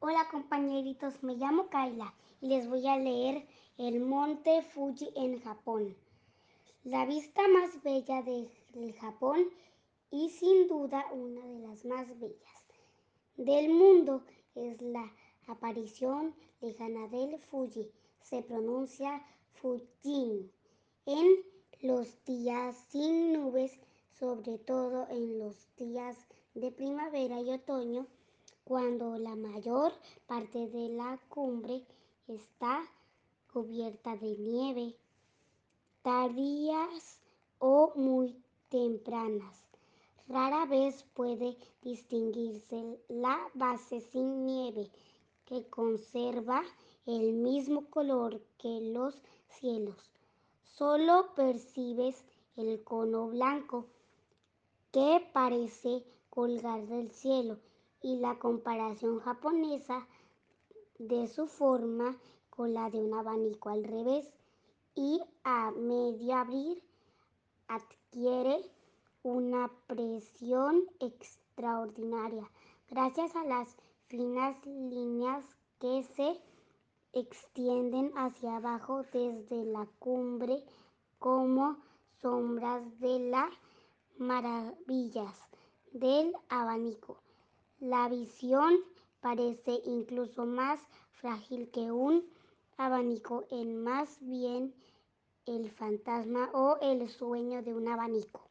Hola compañeritos, me llamo Kaila y les voy a leer El monte Fuji en Japón. La vista más bella del Japón y sin duda una de las más bellas del mundo es la aparición lejana del Fuji. Se pronuncia Fujin en los días sin nubes, sobre todo en los días de primavera y otoño cuando la mayor parte de la cumbre está cubierta de nieve, tardías o muy tempranas. Rara vez puede distinguirse la base sin nieve, que conserva el mismo color que los cielos. Solo percibes el cono blanco que parece colgar del cielo y la comparación japonesa de su forma con la de un abanico al revés y a medio abrir adquiere una presión extraordinaria. Gracias a las finas líneas que se extienden hacia abajo desde la cumbre como sombras de las maravillas del abanico. La visión parece incluso más frágil que un abanico, en más bien el fantasma o el sueño de un abanico.